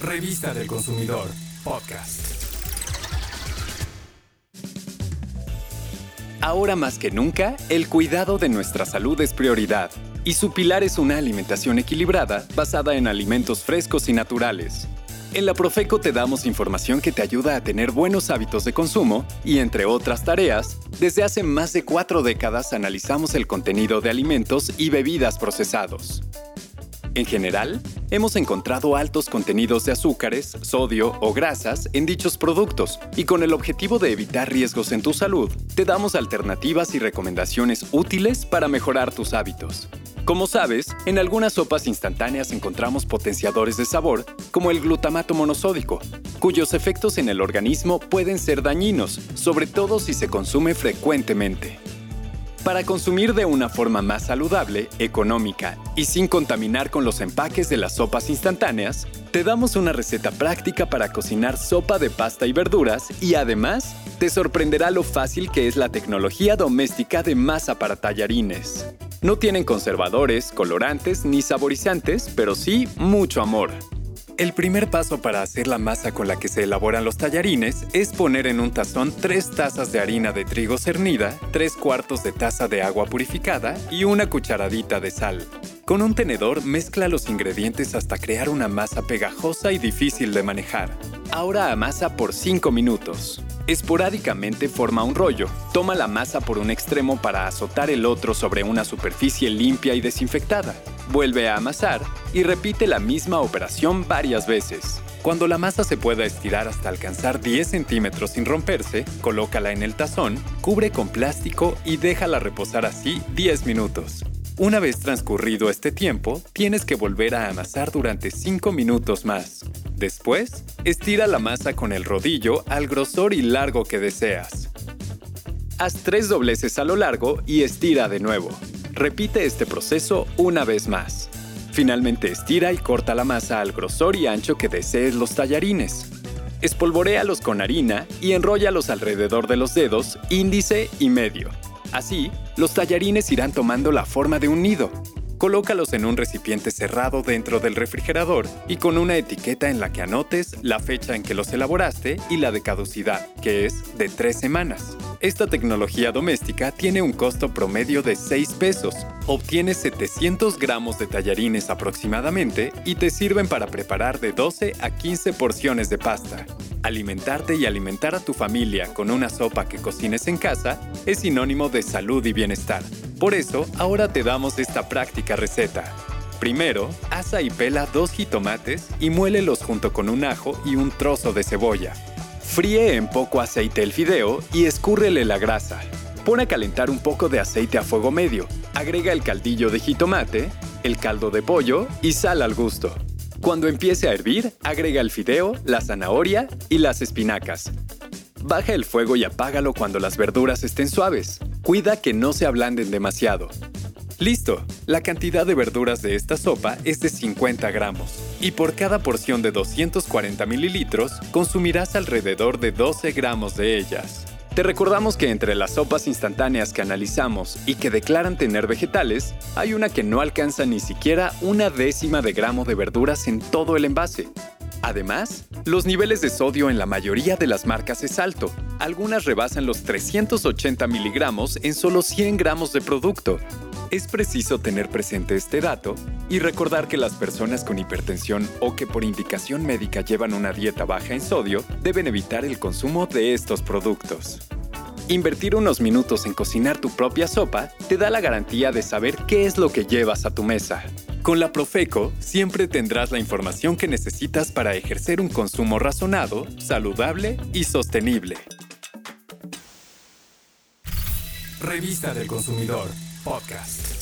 Revista del Consumidor, podcast. Ahora más que nunca, el cuidado de nuestra salud es prioridad, y su pilar es una alimentación equilibrada basada en alimentos frescos y naturales. En la Profeco te damos información que te ayuda a tener buenos hábitos de consumo y, entre otras tareas, desde hace más de cuatro décadas analizamos el contenido de alimentos y bebidas procesados. En general, hemos encontrado altos contenidos de azúcares, sodio o grasas en dichos productos y con el objetivo de evitar riesgos en tu salud, te damos alternativas y recomendaciones útiles para mejorar tus hábitos. Como sabes, en algunas sopas instantáneas encontramos potenciadores de sabor, como el glutamato monosódico, cuyos efectos en el organismo pueden ser dañinos, sobre todo si se consume frecuentemente. Para consumir de una forma más saludable, económica y sin contaminar con los empaques de las sopas instantáneas, te damos una receta práctica para cocinar sopa de pasta y verduras y además te sorprenderá lo fácil que es la tecnología doméstica de masa para tallarines. No tienen conservadores, colorantes ni saborizantes, pero sí mucho amor. El primer paso para hacer la masa con la que se elaboran los tallarines es poner en un tazón 3 tazas de harina de trigo cernida, 3 cuartos de taza de agua purificada y una cucharadita de sal. Con un tenedor mezcla los ingredientes hasta crear una masa pegajosa y difícil de manejar. Ahora amasa por 5 minutos. Esporádicamente forma un rollo. Toma la masa por un extremo para azotar el otro sobre una superficie limpia y desinfectada. Vuelve a amasar y repite la misma operación varias veces. Cuando la masa se pueda estirar hasta alcanzar 10 centímetros sin romperse, colócala en el tazón, cubre con plástico y déjala reposar así 10 minutos. Una vez transcurrido este tiempo, tienes que volver a amasar durante 5 minutos más. Después, estira la masa con el rodillo al grosor y largo que deseas. Haz tres dobleces a lo largo y estira de nuevo. Repite este proceso una vez más. Finalmente estira y corta la masa al grosor y ancho que desees los tallarines. Espolvoréalos con harina y enróllalos alrededor de los dedos índice y medio. Así, los tallarines irán tomando la forma de un nido. Colócalos en un recipiente cerrado dentro del refrigerador y con una etiqueta en la que anotes la fecha en que los elaboraste y la de caducidad, que es de tres semanas. Esta tecnología doméstica tiene un costo promedio de 6 pesos. Obtienes 700 gramos de tallarines aproximadamente y te sirven para preparar de 12 a 15 porciones de pasta. Alimentarte y alimentar a tu familia con una sopa que cocines en casa es sinónimo de salud y bienestar. Por eso, ahora te damos esta práctica receta. Primero, asa y pela dos jitomates y muélelos junto con un ajo y un trozo de cebolla. Fríe en poco aceite el fideo y escúrrele la grasa. Pon a calentar un poco de aceite a fuego medio. Agrega el caldillo de jitomate, el caldo de pollo y sal al gusto. Cuando empiece a hervir, agrega el fideo, la zanahoria y las espinacas. Baja el fuego y apágalo cuando las verduras estén suaves. Cuida que no se ablanden demasiado. Listo, la cantidad de verduras de esta sopa es de 50 gramos. Y por cada porción de 240 mililitros, consumirás alrededor de 12 gramos de ellas. Te recordamos que entre las sopas instantáneas que analizamos y que declaran tener vegetales, hay una que no alcanza ni siquiera una décima de gramo de verduras en todo el envase. Además, los niveles de sodio en la mayoría de las marcas es alto. Algunas rebasan los 380 miligramos en solo 100 gramos de producto. Es preciso tener presente este dato y recordar que las personas con hipertensión o que por indicación médica llevan una dieta baja en sodio deben evitar el consumo de estos productos. Invertir unos minutos en cocinar tu propia sopa te da la garantía de saber qué es lo que llevas a tu mesa. Con la Profeco siempre tendrás la información que necesitas para ejercer un consumo razonado, saludable y sostenible. Revista del Consumidor, podcast.